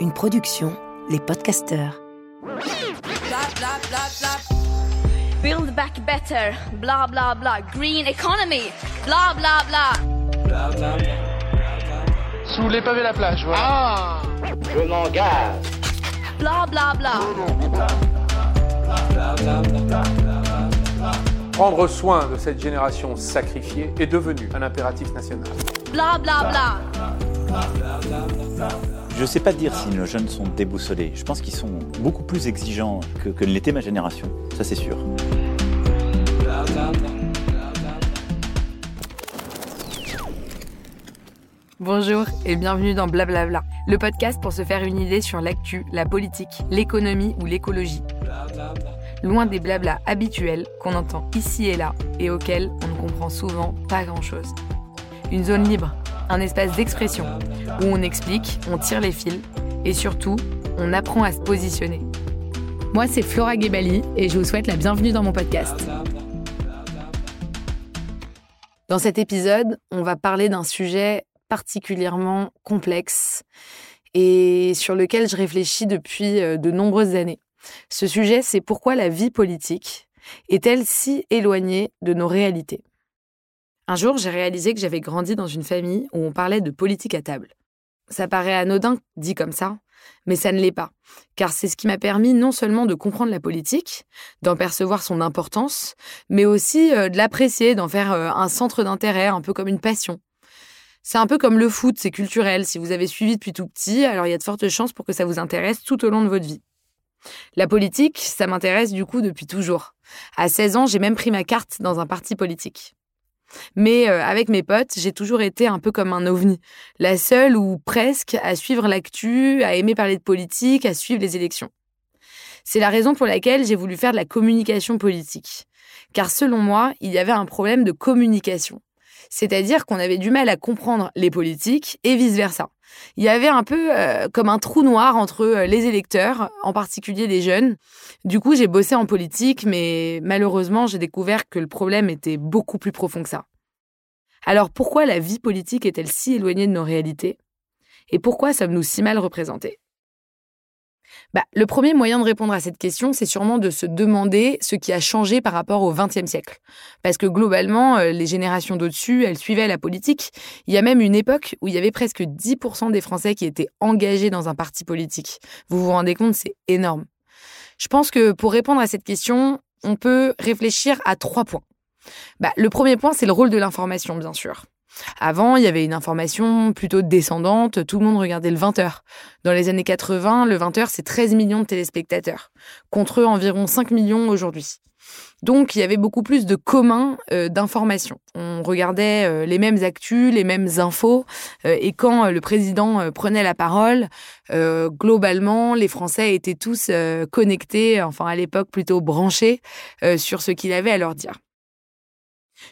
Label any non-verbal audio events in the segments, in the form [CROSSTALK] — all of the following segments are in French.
Une production, les podcasteurs. Build back better, blah blah blah. Green economy, blah blah blah. Sous les pavés la plage, voilà. Ah Je m'engage. Blah blah blah. Prendre soin de cette génération sacrifiée est devenu un impératif national. Blah blah blah. Je ne sais pas dire si nos jeunes sont déboussolés. Je pense qu'ils sont beaucoup plus exigeants que, que ne l'était ma génération. Ça, c'est sûr. Bonjour et bienvenue dans Blablabla, le podcast pour se faire une idée sur l'actu, la politique, l'économie ou l'écologie. Loin des blabla habituels qu'on entend ici et là et auxquels on ne comprend souvent pas grand-chose. Une zone libre, un espace d'expression où on explique, on tire les fils et surtout, on apprend à se positionner. Moi, c'est Flora Gebali et je vous souhaite la bienvenue dans mon podcast. Dans cet épisode, on va parler d'un sujet particulièrement complexe et sur lequel je réfléchis depuis euh, de nombreuses années. Ce sujet, c'est pourquoi la vie politique est-elle si éloignée de nos réalités? Un jour, j'ai réalisé que j'avais grandi dans une famille où on parlait de politique à table. Ça paraît anodin dit comme ça, mais ça ne l'est pas, car c'est ce qui m'a permis non seulement de comprendre la politique, d'en percevoir son importance, mais aussi euh, de l'apprécier, d'en faire euh, un centre d'intérêt, un peu comme une passion. C'est un peu comme le foot, c'est culturel. Si vous avez suivi depuis tout petit, alors il y a de fortes chances pour que ça vous intéresse tout au long de votre vie. La politique, ça m'intéresse du coup depuis toujours. À 16 ans, j'ai même pris ma carte dans un parti politique. Mais euh, avec mes potes, j'ai toujours été un peu comme un ovni, la seule ou presque à suivre l'actu, à aimer parler de politique, à suivre les élections. C'est la raison pour laquelle j'ai voulu faire de la communication politique. Car selon moi, il y avait un problème de communication. C'est-à-dire qu'on avait du mal à comprendre les politiques et vice-versa. Il y avait un peu euh, comme un trou noir entre euh, les électeurs, en particulier les jeunes. Du coup, j'ai bossé en politique, mais malheureusement, j'ai découvert que le problème était beaucoup plus profond que ça. Alors pourquoi la vie politique est-elle si éloignée de nos réalités? Et pourquoi sommes-nous si mal représentés? Bah, le premier moyen de répondre à cette question, c'est sûrement de se demander ce qui a changé par rapport au XXe siècle. Parce que globalement, euh, les générations d'au-dessus, elles suivaient la politique. Il y a même une époque où il y avait presque 10% des Français qui étaient engagés dans un parti politique. Vous vous rendez compte, c'est énorme. Je pense que pour répondre à cette question, on peut réfléchir à trois points. Bah, le premier point, c'est le rôle de l'information, bien sûr. Avant, il y avait une information plutôt descendante, tout le monde regardait le 20h. Dans les années 80, le 20h, c'est 13 millions de téléspectateurs, contre environ 5 millions aujourd'hui. Donc, il y avait beaucoup plus de communs euh, d'informations. On regardait euh, les mêmes actus, les mêmes infos, euh, et quand le président prenait la parole, globalement, les Français étaient tous connectés, enfin à l'époque plutôt branchés, sur ce qu'il avait à leur dire.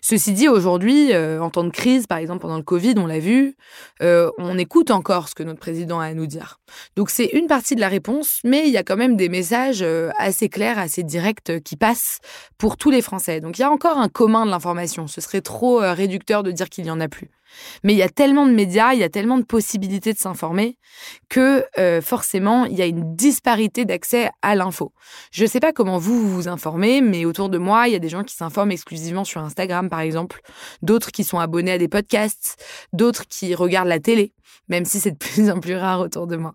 Ceci dit, aujourd'hui, euh, en temps de crise, par exemple pendant le Covid, on l'a vu, euh, on écoute encore ce que notre président a à nous dire. Donc c'est une partie de la réponse, mais il y a quand même des messages euh, assez clairs, assez directs qui passent pour tous les Français. Donc il y a encore un commun de l'information. Ce serait trop réducteur de dire qu'il n'y en a plus. Mais il y a tellement de médias, il y a tellement de possibilités de s'informer que euh, forcément, il y a une disparité d'accès à l'info. Je ne sais pas comment vous, vous informez, mais autour de moi, il y a des gens qui s'informent exclusivement sur Instagram, par exemple, d'autres qui sont abonnés à des podcasts, d'autres qui regardent la télé, même si c'est de [LAUGHS] plus en plus rare autour de moi.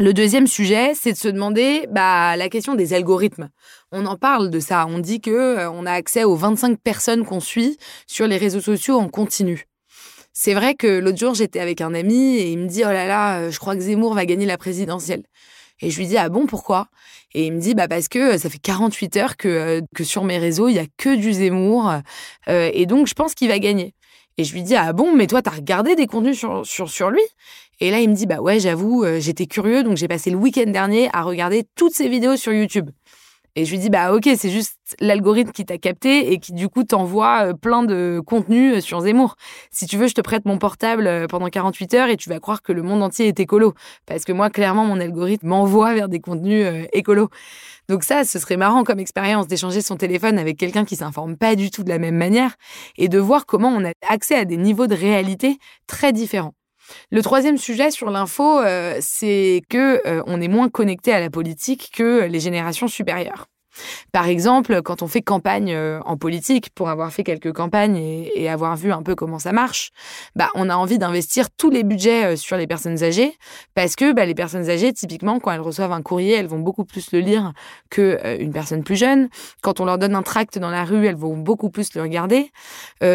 Le deuxième sujet, c'est de se demander bah, la question des algorithmes. On en parle de ça. On dit que euh, on a accès aux 25 personnes qu'on suit sur les réseaux sociaux en continu. C'est vrai que l'autre jour, j'étais avec un ami et il me dit Oh là là, euh, je crois que Zemmour va gagner la présidentielle. Et je lui dis Ah bon, pourquoi? Et il me dit Bah parce que euh, ça fait 48 heures que, euh, que sur mes réseaux, il y a que du Zemmour. et donc, je pense qu'il va gagner. Et je lui dis Ah bon, mais toi, t'as regardé des contenus sur, sur, sur lui? Et là, il me dit Bah ouais, j'avoue, j'étais curieux, donc j'ai passé le week-end dernier à regarder toutes ses vidéos sur YouTube. Et je lui dis, bah ok, c'est juste l'algorithme qui t'a capté et qui du coup t'envoie euh, plein de contenu euh, sur Zemmour. Si tu veux, je te prête mon portable euh, pendant 48 heures et tu vas croire que le monde entier est écolo. Parce que moi, clairement, mon algorithme m'envoie vers des contenus écolos. Donc ça, ce serait marrant comme expérience d'échanger son téléphone avec quelqu'un qui s'informe pas du tout de la même manière et de voir comment on a accès à des niveaux de réalité très différents. Le troisième sujet sur l'info, euh, c'est que euh, on est moins connecté à la politique que les générations supérieures. Par exemple, quand on fait campagne euh, en politique, pour avoir fait quelques campagnes et, avoir vu un peu comment ça marche, bah, on a envie d'investir tous les budgets euh, sur les personnes âgées parce que bah, les personnes âgées, typiquement, quand elles reçoivent un courrier, elles vont beaucoup plus le lire que euh, personne plus jeune. Quand on leur donne un tract dans la rue, elles vont beaucoup plus le regarder.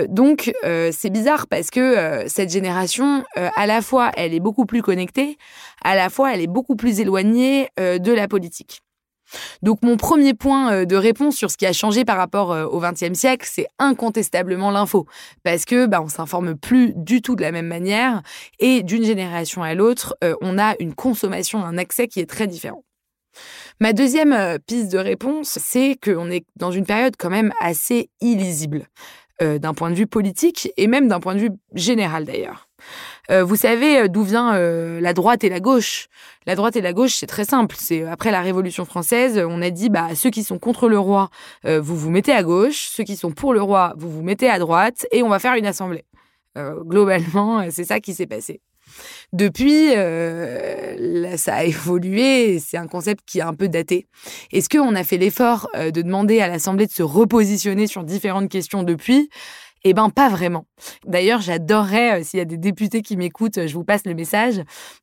donc, c'est bizarre parce que cette génération, à la fois, elle est beaucoup plus connectée, à la fois, elle est beaucoup plus éloignée de la politique. Donc mon premier point euh, de réponse sur ce qui a changé par rapport euh, au XXe siècle, c'est incontestablement l'info, parce que bah, on s'informe plus du tout de la même manière et d'une génération à l'autre, euh, on a une consommation, un accès qui est très différent. Ma deuxième piste de réponse, c'est qu'on est dans une période quand même assez illisible. D'un point de vue politique et même d'un point de vue général d'ailleurs. Euh, vous savez euh, d'où vient la droite et la gauche La droite et la gauche, c'est très simple. C'est après la Révolution française, on a dit bah ceux qui sont contre le roi, vous vous mettez à gauche, ceux qui sont pour le roi, vous vous mettez à droite, et on va faire une assemblée. globalement, c'est ça qui s'est passé. Depuis, euh, ça a [LAUGHS] évolué. C'est un concept qui est un peu daté. Est-ce qu'on a fait l'effort euh, de demander à l'Assemblée de se repositionner sur différentes questions depuis? Eh ben pas vraiment. D'ailleurs, j'adorerais, euh, s'il y a des députés qui m'écoutent, je vous passe le message,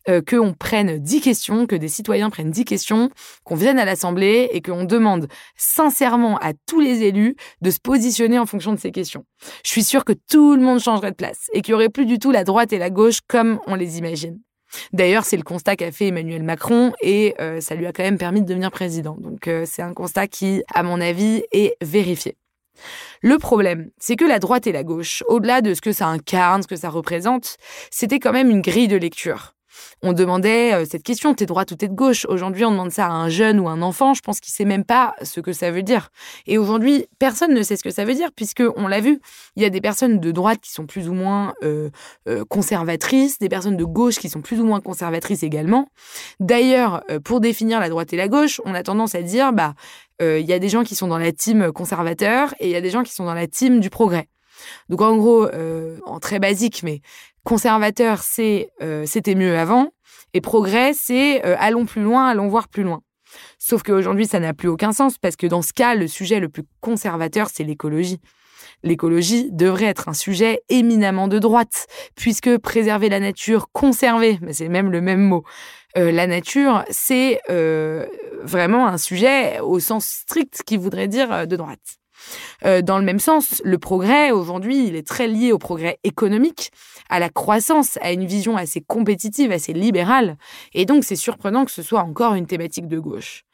euh, qu'on prenne 10 questions, que des citoyens prennent 10 questions, qu'on vienne à l'Assemblée et qu'on demande sincèrement à tous les élus de se positionner en fonction de ces questions. Je suis sûre que tout le monde changerait de place et qu'il n'y aurait plus du tout la droite et la gauche comme on les imagine. D'ailleurs, c'est le constat qu'a fait Emmanuel Macron et euh, ça lui a quand même permis de devenir président. Donc c'est un constat qui, à mon avis, est vérifié. Le problème, c'est que la droite et la gauche, au-delà de ce que ça incarne, ce que ça représente, c'était quand même une grille de lecture. On demandait euh, cette question, t'es droite ou t'es de gauche? Aujourd'hui, on demande ça à un jeune ou un enfant, je pense qu'il sait même pas ce que ça veut dire. Et aujourd'hui, personne ne sait ce que ça veut dire, puisque on l'a vu, il y a des personnes de droite qui sont plus ou moins euh, euh, conservatrices, des personnes de gauche qui sont plus ou moins conservatrices également. D'ailleurs, pour définir la droite et la gauche, on a tendance à dire, bah, il y a des gens qui sont dans la team conservateur et il y a des gens qui sont dans la team du progrès. Donc en gros, en très basique, mais Conservateur, c'est euh, c'était mieux avant. Et progrès, c'est euh, allons plus loin, allons voir plus loin. Sauf qu'aujourd'hui, ça n'a plus aucun sens parce que dans ce cas, le sujet le plus conservateur, c'est l'écologie. L'écologie devrait être un sujet éminemment de droite, puisque préserver la nature, conserver, c'est même le même mot, euh, la nature, c'est vraiment un sujet au sens strict qui voudrait dire de droite. Euh, dans le même sens, le progrès, aujourd'hui, il est très lié au progrès économique, à la croissance, à une vision assez compétitive, assez libérale. Et donc, c'est surprenant que ce soit encore une thématique de gauche.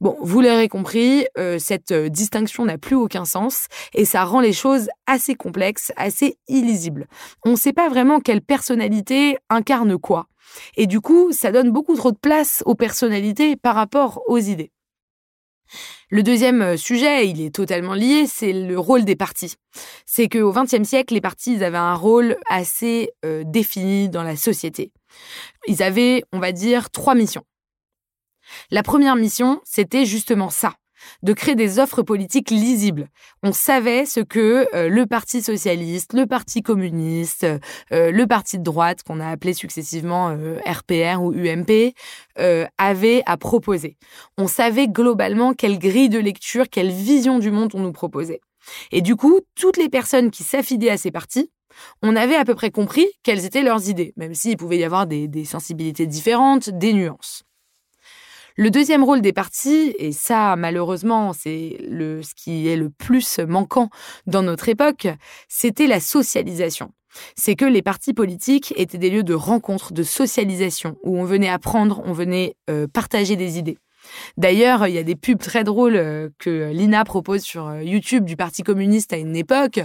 Bon, vous l'aurez compris, euh, cette euh, distinction n'a plus aucun sens et ça rend les choses assez complexes, assez illisibles. On ne sait pas vraiment quelle personnalité incarne quoi. Et du coup, ça donne beaucoup trop de place aux personnalités par rapport aux idées. Le deuxième euh, sujet, il est totalement lié, c'est le rôle des partis. C'est qu'au XXe siècle, les partis avaient un rôle assez euh, défini dans la société. Ils avaient, on va dire, trois missions. La première mission, c'était justement ça, de créer des offres politiques lisibles. On savait ce que euh, le Parti socialiste, le Parti communiste, euh, le Parti de droite, qu'on a appelé successivement RPR euh, ou UMP, avait à proposer. On savait globalement quelle grille de lecture, quelle vision du monde on nous proposait. Et du coup, toutes les personnes qui s'affidaient à ces partis, on avait à peu près compris quelles étaient leurs idées, même s'il pouvait y avoir des sensibilités différentes, des nuances. Le deuxième rôle des partis, et ça malheureusement c'est le, ce qui est le plus manquant dans notre époque, c'était la socialisation. C'est que les partis politiques étaient des lieux de rencontre, de socialisation, où on venait apprendre, on venait euh, partager des idées. D'ailleurs, il y a des pubs très drôles euh, que Lina propose sur euh, YouTube du Parti communiste à une époque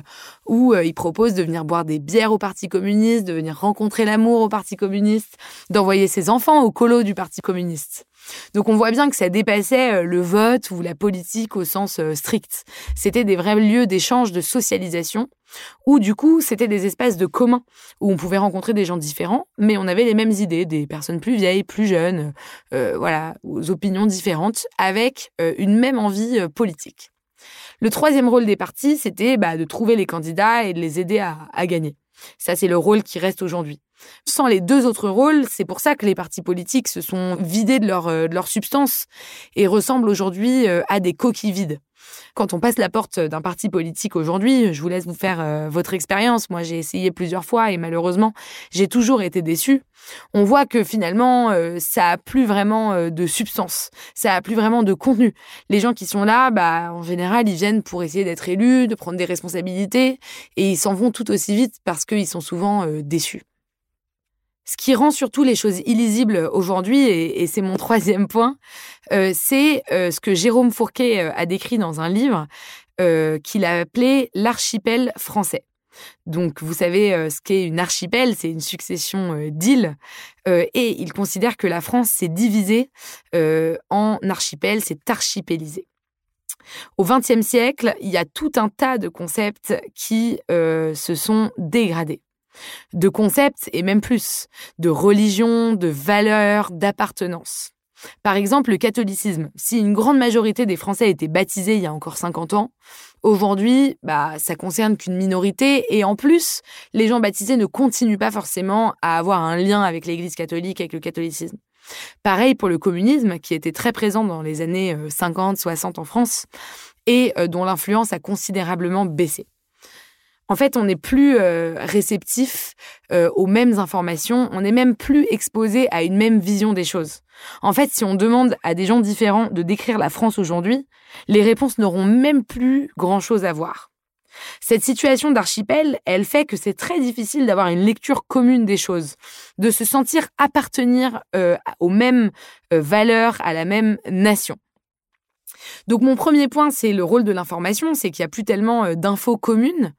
où euh, il propose de venir boire des bières au Parti communiste, de venir rencontrer l'amour au Parti communiste, d'envoyer ses enfants au colo du Parti communiste. Donc on voit bien que ça dépassait le vote ou la politique au sens strict. C'était des vrais lieux d'échange, de socialisation où du coup c'était des espaces de commun où on pouvait rencontrer des gens différents, mais on avait les mêmes idées, des personnes plus vieilles, plus jeunes, euh, voilà, aux opinions différentes, avec euh, une même envie euh, politique. Le troisième rôle des partis, c'était bah, de trouver les candidats et de les aider à, à gagner. Ça, c'est le rôle qui reste aujourd'hui. Sans les deux autres rôles, c'est pour ça que les partis politiques se sont vidés de leur, leur substance et ressemblent aujourd'hui à des coquilles vides. Quand on passe la porte d'un parti politique aujourd'hui, je vous laisse vous faire euh, votre expérience. Moi, j'ai essayé plusieurs fois et malheureusement, j'ai toujours été déçue. On voit que finalement, euh, ça a plus vraiment euh, de substance, ça a plus vraiment de contenu. Les gens qui sont là, bah, en général, ils viennent pour essayer d'être élus, de prendre des responsabilités et ils s'en vont tout aussi vite parce qu'ils sont souvent déçus. Ce qui rend surtout les choses illisibles aujourd'hui, et, c'est mon [LAUGHS] troisième point, euh, c'est euh, ce que Jérôme Fourquet euh, a décrit dans un livre qu'il a appelé l'archipel français. Donc, vous savez ce qu'est une archipel, c'est une succession d'îles, et il considère que la France s'est divisée en archipel, c'est archipélisé. Au XXe siècle, il y a tout un tas de concepts qui se sont dégradés de concepts et même plus, de religion, de valeurs, d'appartenance. Par exemple, le catholicisme. Si une grande majorité des Français étaient baptisés il y a encore 50 ans, aujourd'hui, bah, ça concerne qu'une minorité et en plus, les gens baptisés ne continuent pas forcément à avoir un lien avec l'Église catholique, avec le catholicisme. Pareil pour le communisme, qui était très présent dans les années 50, euh, 60 en France et euh, dont l'influence a considérablement baissé. En fait, on n'est plus euh, réceptif euh, aux mêmes informations, on n'est même plus exposé à une même vision des choses. En fait, si on demande à des gens différents de décrire la France aujourd'hui, les réponses n'auront même plus grand-chose à voir. Cette situation d'archipel, elle fait que c'est très difficile d'avoir une lecture commune des choses, de se sentir appartenir euh, aux mêmes valeurs, à la même nation. Donc mon premier point, c'est le rôle de l'information, c'est qu'il n'y a plus tellement euh, d'infos communes.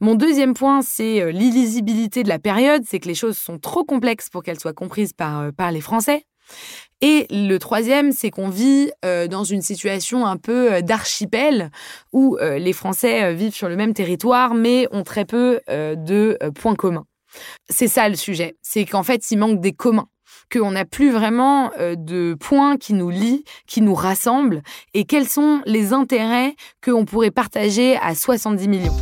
Mon deuxième point, c'est euh, l'illisibilité de la période, c'est que les choses sont trop complexes pour qu'elles soient comprises par, euh, par les Français. Et le troisième, c'est qu'on vit dans une situation un peu d'archipel où les Français vivent sur le même territoire mais ont très peu de points communs. C'est ça le sujet, c'est qu'en fait, il manque des communs qu'on n'a plus vraiment euh, de points qui nous lient, qui nous rassemblent, et quels sont les intérêts qu'on pourrait partager à 70 millions?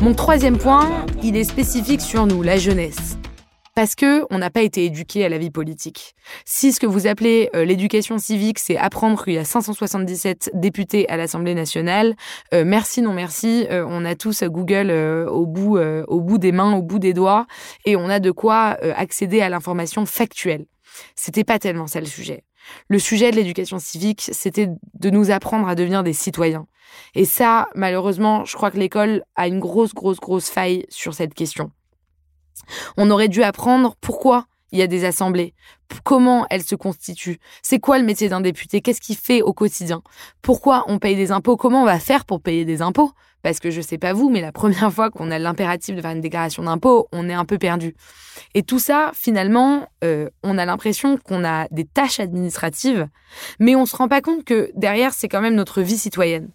Mon troisième point, il est spécifique sur nous, la jeunesse parce que on n'a pas été éduqué à la vie politique. Si ce que vous appelez euh, l'éducation civique, c'est apprendre qu'il y a 577 députés à l'Assemblée nationale, euh, merci non merci, euh, on a tous Google au bout au bout des mains, au bout des doigts et on a de quoi accéder à l'information factuelle. C'était pas tellement ça le sujet. Le sujet de l'éducation civique, c'était de nous apprendre à devenir des citoyens. Et ça, malheureusement, je crois que l'école a une grosse, grosse, grosse faille sur cette question. On aurait dû apprendre pourquoi il y a des assemblées, comment elles se constituent, c'est quoi le métier d'un député, qu'est-ce qu'il fait au quotidien, pourquoi on paye des impôts, comment on va faire pour payer des impôts? Parce que je sais pas vous, mais la première fois qu'on a l'impératif de faire une déclaration d'impôt, on est un peu perdu. Et tout ça, finalement, euh, on a l'impression qu'on a des tâches administratives, mais on se rend pas compte que derrière, c'est quand même notre vie citoyenne.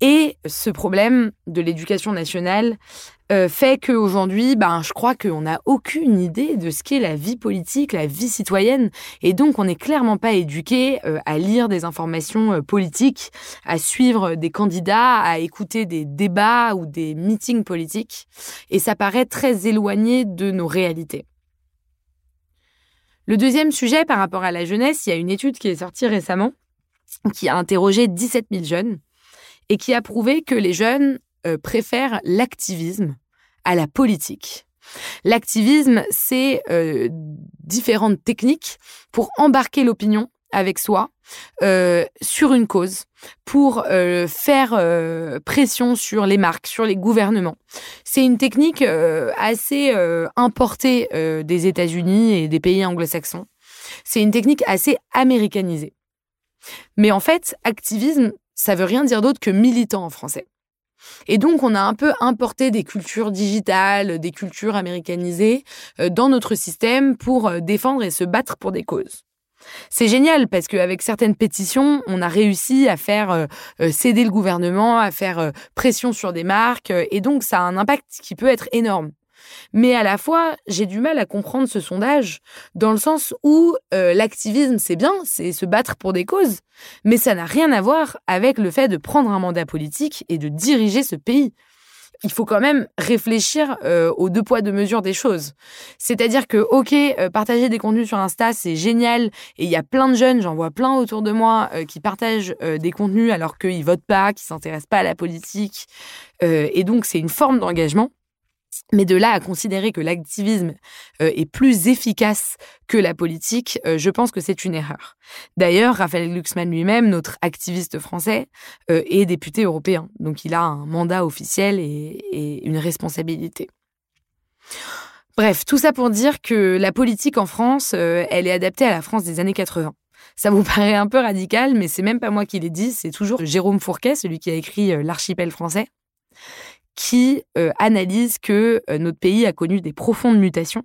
Et ce problème de l'éducation nationale euh, fait qu'aujourd'hui, ben, je crois qu'on n'a aucune idée de ce qu'est la vie politique, la vie citoyenne. Et donc, on n'est clairement pas éduqué euh, à lire des informations euh, politiques, à suivre des candidats, à écouter des débats ou des meetings politiques. Et ça paraît très éloigné de nos réalités. Le deuxième sujet par rapport à la jeunesse, il y a une étude qui est sortie récemment qui a interrogé 17 000 jeunes et qui a prouvé que les jeunes euh, préfèrent l'activisme à la politique. L'activisme, c'est euh, différentes techniques pour embarquer l'opinion avec soi euh, sur une cause, pour faire pression sur les marques, sur les gouvernements. C'est une technique assez importée des États-Unis et des pays anglo-saxons. C'est une technique assez américanisée. Mais en fait, activisme, ça veut rien dire d'autre que militant en français. Et donc, on a un peu importé des cultures digitales, des cultures américanisées euh, dans notre système pour euh, défendre et se battre pour des causes. C'est génial parce qu'avec certaines pétitions, on a réussi à faire euh, céder le gouvernement, à faire pression sur des marques, et donc ça a un impact qui peut être énorme. Mais à la fois, j'ai du mal à comprendre ce sondage, dans le sens où euh, l'activisme, c'est bien, c'est se battre pour des causes, mais ça n'a rien à voir avec le fait de prendre un mandat politique et de diriger ce pays. il faut quand même réfléchir euh, aux deux poids deux mesures des choses. C'est-à-dire que ok, euh, partager des contenus sur Insta c'est génial et il y a plein de jeunes, j'en vois plein autour de moi qui partagent des contenus alors qu'ils votent pas, qui s'intéressent pas à la politique et donc c'est une forme d'engagement. Mais de là à considérer que l'activisme euh, est plus efficace que la politique, euh, je pense que c'est une erreur. D'ailleurs, Raphaël Glucksmann lui-même, notre activiste français, euh, est député européen. Donc il a un mandat officiel et, et une responsabilité. Bref, tout ça pour dire que la politique en France, elle est adaptée à la France des années 80. Ça vous [LAUGHS] paraît un peu radical, mais c'est même pas moi qui l'ai dit, c'est toujours Jérôme Fourquet, celui qui a écrit L'archipel français qui euh, analyse que euh, notre pays a connu des profondes mutations.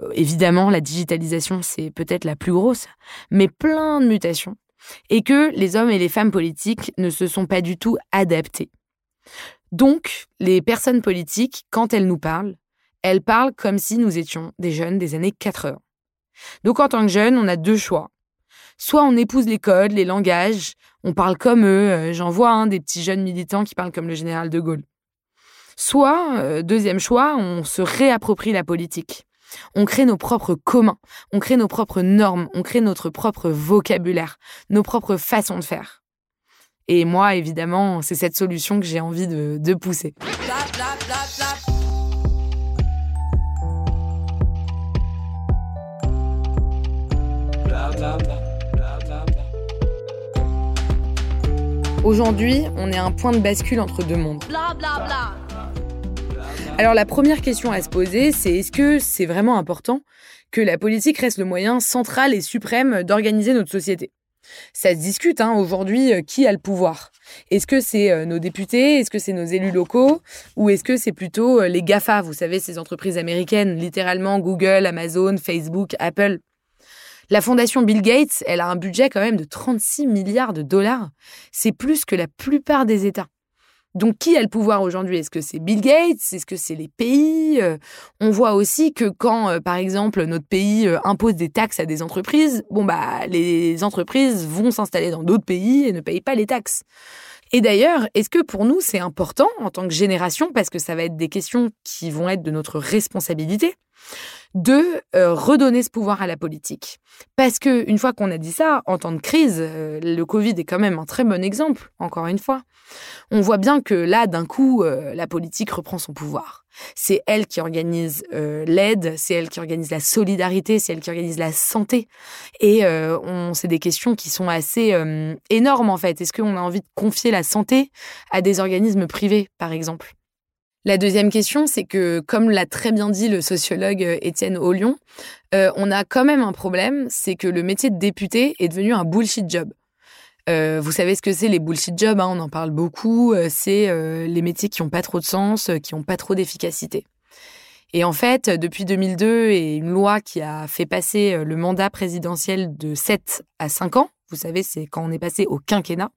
Euh, évidemment, la digitalisation, c'est peut-être la plus grosse, mais plein de mutations. Et que les hommes et les femmes politiques ne se sont pas du tout adaptés. Donc, les personnes politiques, quand elles nous parlent, elles parlent comme si nous étions des jeunes des années 80. Donc, en tant que jeunes, on a deux choix. Soit on épouse les codes, les langages, on parle comme eux. J'en vois hein, des petits jeunes militants qui parlent comme le général de Gaulle. Soit, euh, deuxième choix, on se réapproprie la politique. On crée nos propres communs, on crée nos propres normes, on crée notre propre vocabulaire, nos propres façons de faire. Et moi, évidemment, c'est cette solution que j'ai envie de, pousser. Aujourd'hui, on est un point de bascule entre deux mondes. Alors la première question à se poser, c'est est-ce que c'est vraiment important que la politique reste le moyen central et suprême d'organiser notre société? Ça se discute hein, aujourd'hui, euh, qui a le pouvoir? Est-ce que c'est euh, nos députés? Est-ce que c'est nos élus locaux? Ou est-ce que c'est plutôt euh, les GAFA, vous savez, ces entreprises américaines, littéralement Google, Amazon, Facebook, Apple. La fondation Bill Gates, elle a un budget quand même de 36 milliards de dollars. C'est plus que la plupart des États. Donc, qui a le pouvoir aujourd'hui? Est-ce que c'est Bill Gates? Est-ce que c'est les pays? Euh, On voit aussi que quand, euh, par exemple, notre pays euh, impose des taxes à des entreprises, bon bah, les entreprises vont s'installer dans d'autres pays et ne payent pas les taxes. Et d'ailleurs, est-ce que pour nous c'est important en tant que génération, parce que ça va être des questions qui vont être de notre responsabilité, de redonner ce pouvoir à la politique Parce que une fois qu'on a dit ça, en temps de crise, le Covid est quand même un très bon exemple. Encore une fois, on voit bien que là, d'un coup, euh, la politique reprend son pouvoir. C'est elle qui organise euh, l'aide, c'est elle qui organise la solidarité, c'est elle qui organise la santé. Et euh, on, c'est des questions qui sont assez énormes en fait. Est-ce qu'on a envie de confier la santé à des organismes privés, par exemple? La deuxième question, c'est que, comme l'a très bien dit le sociologue Étienne Ollion, on a quand même un problème, c'est que le métier de député est devenu un bullshit job. Euh, vous savez ce que c'est les bullshit jobs, hein, on en parle beaucoup. Euh, c'est euh, les métiers qui n'ont pas trop de sens, qui n'ont pas trop d'efficacité. Et en fait, depuis 2002 et une loi qui a fait passer le mandat présidentiel de 7 à 5 ans, vous savez, c'est quand on est passé au quinquennat,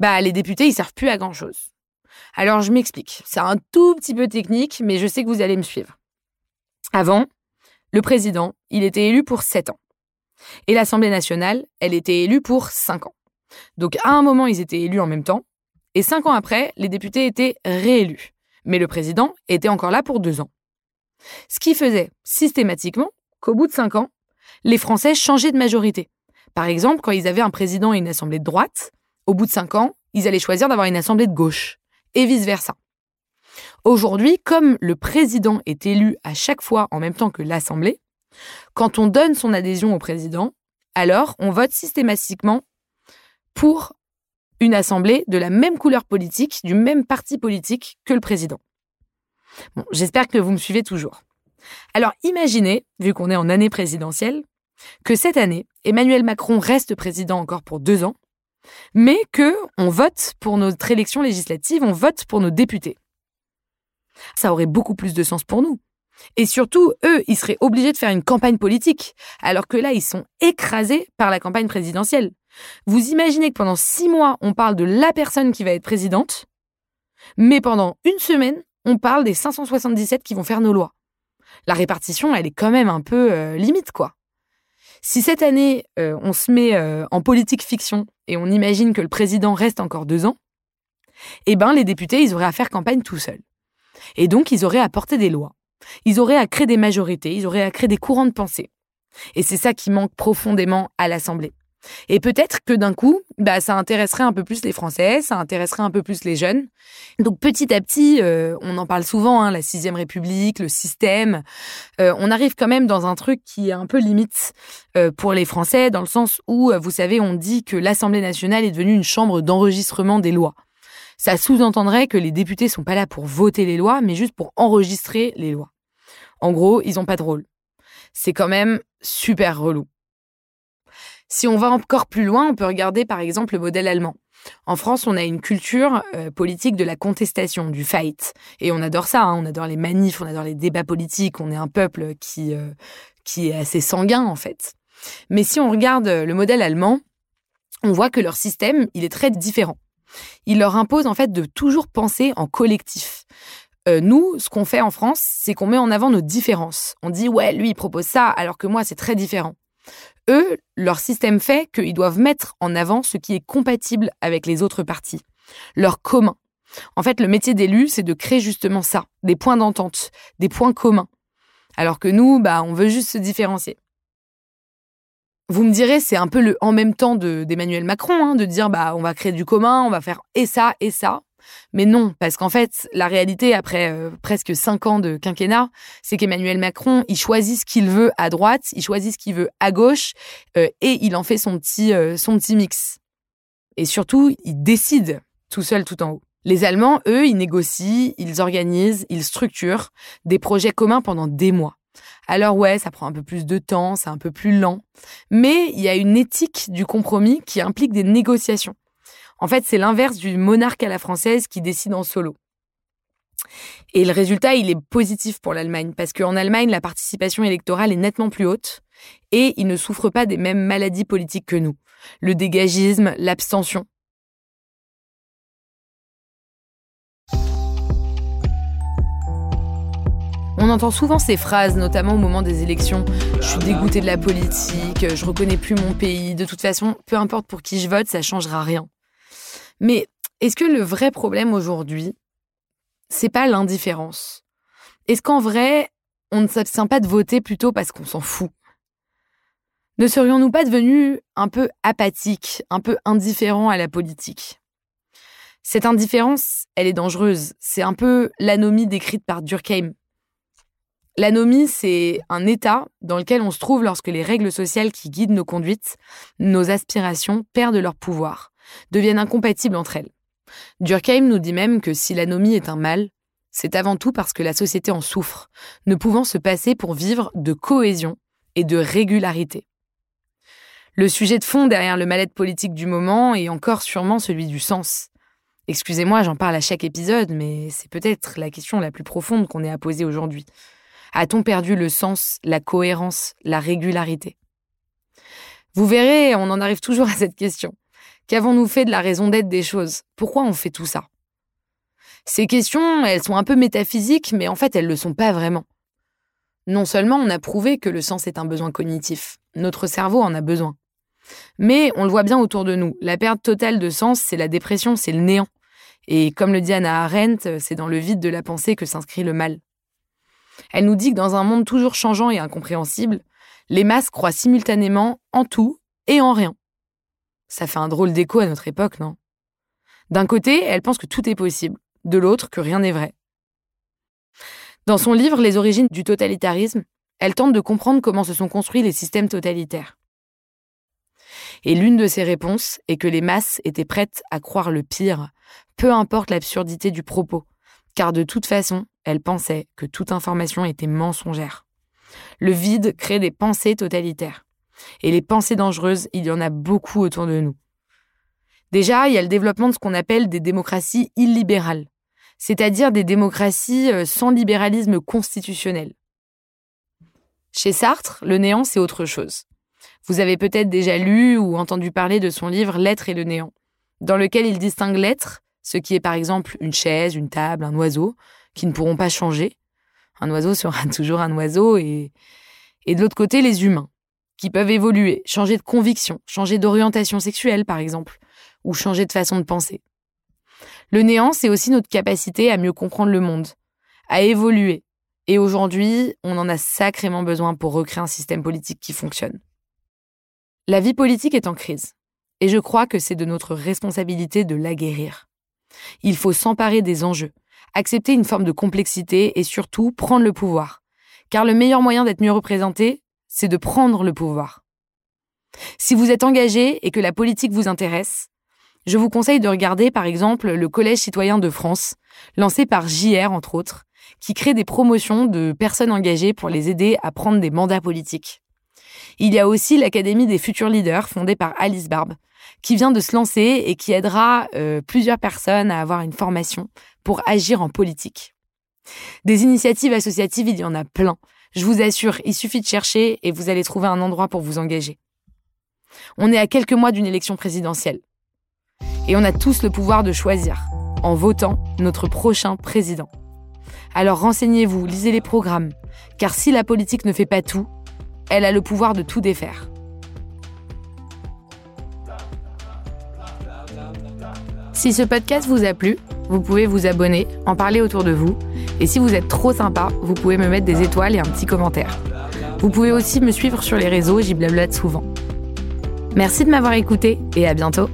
bah, les députés, ils servent plus à grand chose. Alors, je m'explique. C'est un tout petit peu technique, mais je sais que vous allez me suivre. Avant, le président, il était élu pour 7 ans. Et l'Assemblée nationale, elle était élue pour cinq ans. Donc à un moment, ils étaient élus en même temps, et cinq ans après, les députés étaient réélus. Mais le président était encore là pour deux ans. Ce qui faisait systématiquement qu'au bout de cinq ans, les Français changeaient de majorité. Par exemple, quand ils avaient un président et une assemblée de droite, au bout de cinq ans, ils allaient choisir d'avoir une assemblée de gauche, et vice-versa. Aujourd'hui, comme le président est élu à chaque fois en même temps que l'Assemblée, quand on donne son adhésion au président, alors on vote systématiquement pour une assemblée de la même couleur politique, du même parti politique que le président. J'espère que vous me suivez toujours. Alors imaginez, vu qu'on est en année présidentielle, que cette année, Emmanuel Macron reste président encore pour deux ans, mais que on vote pour notre élection législative, on vote pour nos députés. Ça aurait beaucoup plus de sens pour nous. Et surtout, eux, ils seraient obligés de faire une campagne politique, alors que là, ils sont écrasés par la campagne présidentielle. Vous imaginez que pendant six mois, on parle de la personne qui va être présidente, mais pendant une semaine, on parle des 577 qui vont faire nos lois. La répartition, elle est quand même un peu euh, limite, quoi. Si cette année, euh, on se met euh, en politique fiction et on imagine que le président reste encore deux ans, eh ben les députés, ils auraient à faire campagne tout seuls. Et donc, ils auraient à porter des lois. Ils auraient à créer des majorités, ils auraient à créer des courants de pensée. Et c'est ça qui manque profondément à l'Assemblée. Et peut-être que d'un coup, bah, ça intéresserait un peu plus les Français, ça intéresserait un peu plus les jeunes. Donc petit à petit, euh, on en parle souvent, hein, la sixième République, le système. Euh, on arrive quand même dans un truc qui est un peu limite euh, pour les Français, dans le sens où, vous savez, on dit que l'Assemblée nationale est devenue une chambre d'enregistrement des lois. Ça sous-entendrait que les députés sont pas là pour voter les lois, mais juste pour enregistrer les lois. En gros, ils ont pas de rôle. C'est quand même super relou. Si on va encore plus loin, on peut regarder par exemple le modèle allemand. En France, on a une culture euh, politique de la contestation, du fight. Et on adore ça, hein. on adore les manifs, on adore les débats politiques, on est un peuple qui, euh, qui est assez sanguin en fait. Mais si on regarde le modèle allemand, on voit que leur système, il est très différent. Il leur impose en fait de toujours penser en collectif. Euh, nous, ce qu'on fait en France, c'est qu'on met en avant nos différences. On dit ouais, lui il propose ça, alors que moi c'est très différent. Eux, leur système fait qu'ils doivent mettre en avant ce qui est compatible avec les autres partis, leur commun. En fait, le métier d'élu, c'est de créer justement ça, des points d'entente, des points communs. Alors que nous, bah, on veut juste se différencier. Vous me direz, c'est un peu le en même temps d'Emmanuel Macron, hein, de dire bah on va créer du commun, on va faire et ça et ça. Mais non, parce qu'en fait, la réalité, après euh, presque cinq ans de quinquennat, c'est qu'Emmanuel Macron, il choisit ce qu'il veut à droite, il choisit ce qu'il veut à gauche, euh, et il en fait son petit, euh, son petit mix. Et surtout, il décide tout seul, tout en haut. Les Allemands, eux, ils négocient, ils organisent, ils structurent des projets communs pendant des mois. Alors ouais, ça prend un peu plus de temps, c'est un peu plus lent, mais il y a une éthique du compromis qui implique des négociations. En fait, c'est l'inverse du monarque à la française qui décide en solo. Et le résultat, il est positif pour l'Allemagne, parce qu'en Allemagne, la participation électorale est nettement plus haute, et ils ne souffrent pas des mêmes maladies politiques que nous. Le dégagisme, l'abstention. On entend souvent ces phrases, notamment au moment des élections. Je suis dégoûté de la politique, je reconnais plus mon pays. De toute façon, peu importe pour qui je vote, ça changera rien. Mais est-ce que le vrai problème aujourd'hui, c'est pas l'indifférence? Est-ce qu'en vrai, on ne s'abstient pas de voter plutôt parce qu'on s'en fout? Ne serions-nous pas devenus un peu apathiques, un peu indifférents à la politique? Cette indifférence, elle est dangereuse. C'est un peu l'anomie décrite par Durkheim. L'anomie, c'est un état dans lequel on se trouve lorsque les règles sociales qui guident nos conduites, nos aspirations, perdent leur pouvoir deviennent incompatibles entre elles. Durkheim nous dit même que si l'anomie est un mal, c'est avant tout parce que la société en souffre, ne pouvant se passer pour vivre de cohésion et de régularité. Le sujet de fond derrière le mal-être politique du moment est encore sûrement celui du sens. Excusez-moi, j'en parle à chaque épisode, mais c'est peut-être la question la plus profonde qu'on ait à poser aujourd'hui. A-t-on perdu le sens, la cohérence, la régularité? Vous verrez, on en arrive toujours à cette question. Qu'avons-nous fait de la raison d'être des choses? Pourquoi on fait tout ça? Ces questions, elles sont un peu métaphysiques, mais en fait, elles ne le sont pas vraiment. Non seulement on a prouvé que le sens est un besoin cognitif, notre cerveau en a besoin. Mais on le voit bien autour de nous, la perte totale de sens, c'est la dépression, c'est le néant. Et comme le dit Anna Arendt, c'est dans le vide de la pensée que s'inscrit le mal. Elle nous dit que dans un monde toujours changeant et incompréhensible, les masses croient simultanément en tout et en rien. Ça fait un drôle d'écho à notre époque, non? D'un côté, elle pense que tout est possible, de l'autre, que rien n'est vrai. Dans son livre Les origines du totalitarisme, elle tente de comprendre comment se sont construits les systèmes totalitaires. Et l'une de ses réponses est que les masses étaient prêtes à croire le pire, peu importe l'absurdité du propos, car de toute façon, elle pensait que toute information était mensongère. Le vide crée des pensées totalitaires. Et les pensées dangereuses, il y en a beaucoup autour de nous. Déjà, il y a le développement de ce qu'on appelle des démocraties illibérales, c'est-à-dire des démocraties euh, sans libéralisme constitutionnel. Chez Sartre, le néant, c'est autre chose. Vous avez peut-être déjà lu ou entendu parler de son livre L'être et le néant, dans lequel il distingue l'être, ce qui est par exemple une chaise, une table, un oiseau, qui ne pourront pas changer. Un oiseau sera [LAUGHS] toujours un oiseau, et, et de l'autre côté, les humains, qui peuvent évoluer, changer de conviction, changer d'orientation sexuelle par exemple, ou changer de façon de penser. Le néant, c'est aussi notre capacité à mieux comprendre le monde, à évoluer. Et aujourd'hui, on en a sacrément besoin pour recréer un système politique qui fonctionne. La vie politique est en crise. Et je crois que c'est de notre responsabilité de la guérir. Il faut s'emparer des enjeux, accepter une forme de complexité et surtout prendre le pouvoir. Car le meilleur moyen d'être mieux représenté, c'est de prendre le pouvoir. Si vous êtes engagé et que la politique vous intéresse, je vous conseille de regarder par exemple le Collège citoyen de France, lancé par JR entre autres, qui crée des promotions de personnes engagées pour les aider à prendre des mandats politiques. Il y a aussi l'Académie des futurs leaders fondée par Alice Barbe, qui vient de se lancer et qui aidera euh, plusieurs personnes à avoir une formation pour agir en politique. Des initiatives associatives, il y en a plein. Je vous assure, il suffit de chercher et vous allez trouver un endroit pour vous engager. On est à quelques mois d'une élection présidentielle. Et on a tous le pouvoir de choisir, en votant notre prochain président. Alors renseignez-vous, lisez les programmes, car si la politique ne fait pas tout, elle a le pouvoir de tout défaire. Si ce podcast vous a plu, vous pouvez vous abonner, en parler autour de vous, et si vous êtes trop sympa, vous pouvez me mettre des étoiles et un petit commentaire. Vous pouvez aussi me suivre sur les réseaux, j'y blablate souvent. Merci de m'avoir écouté et à bientôt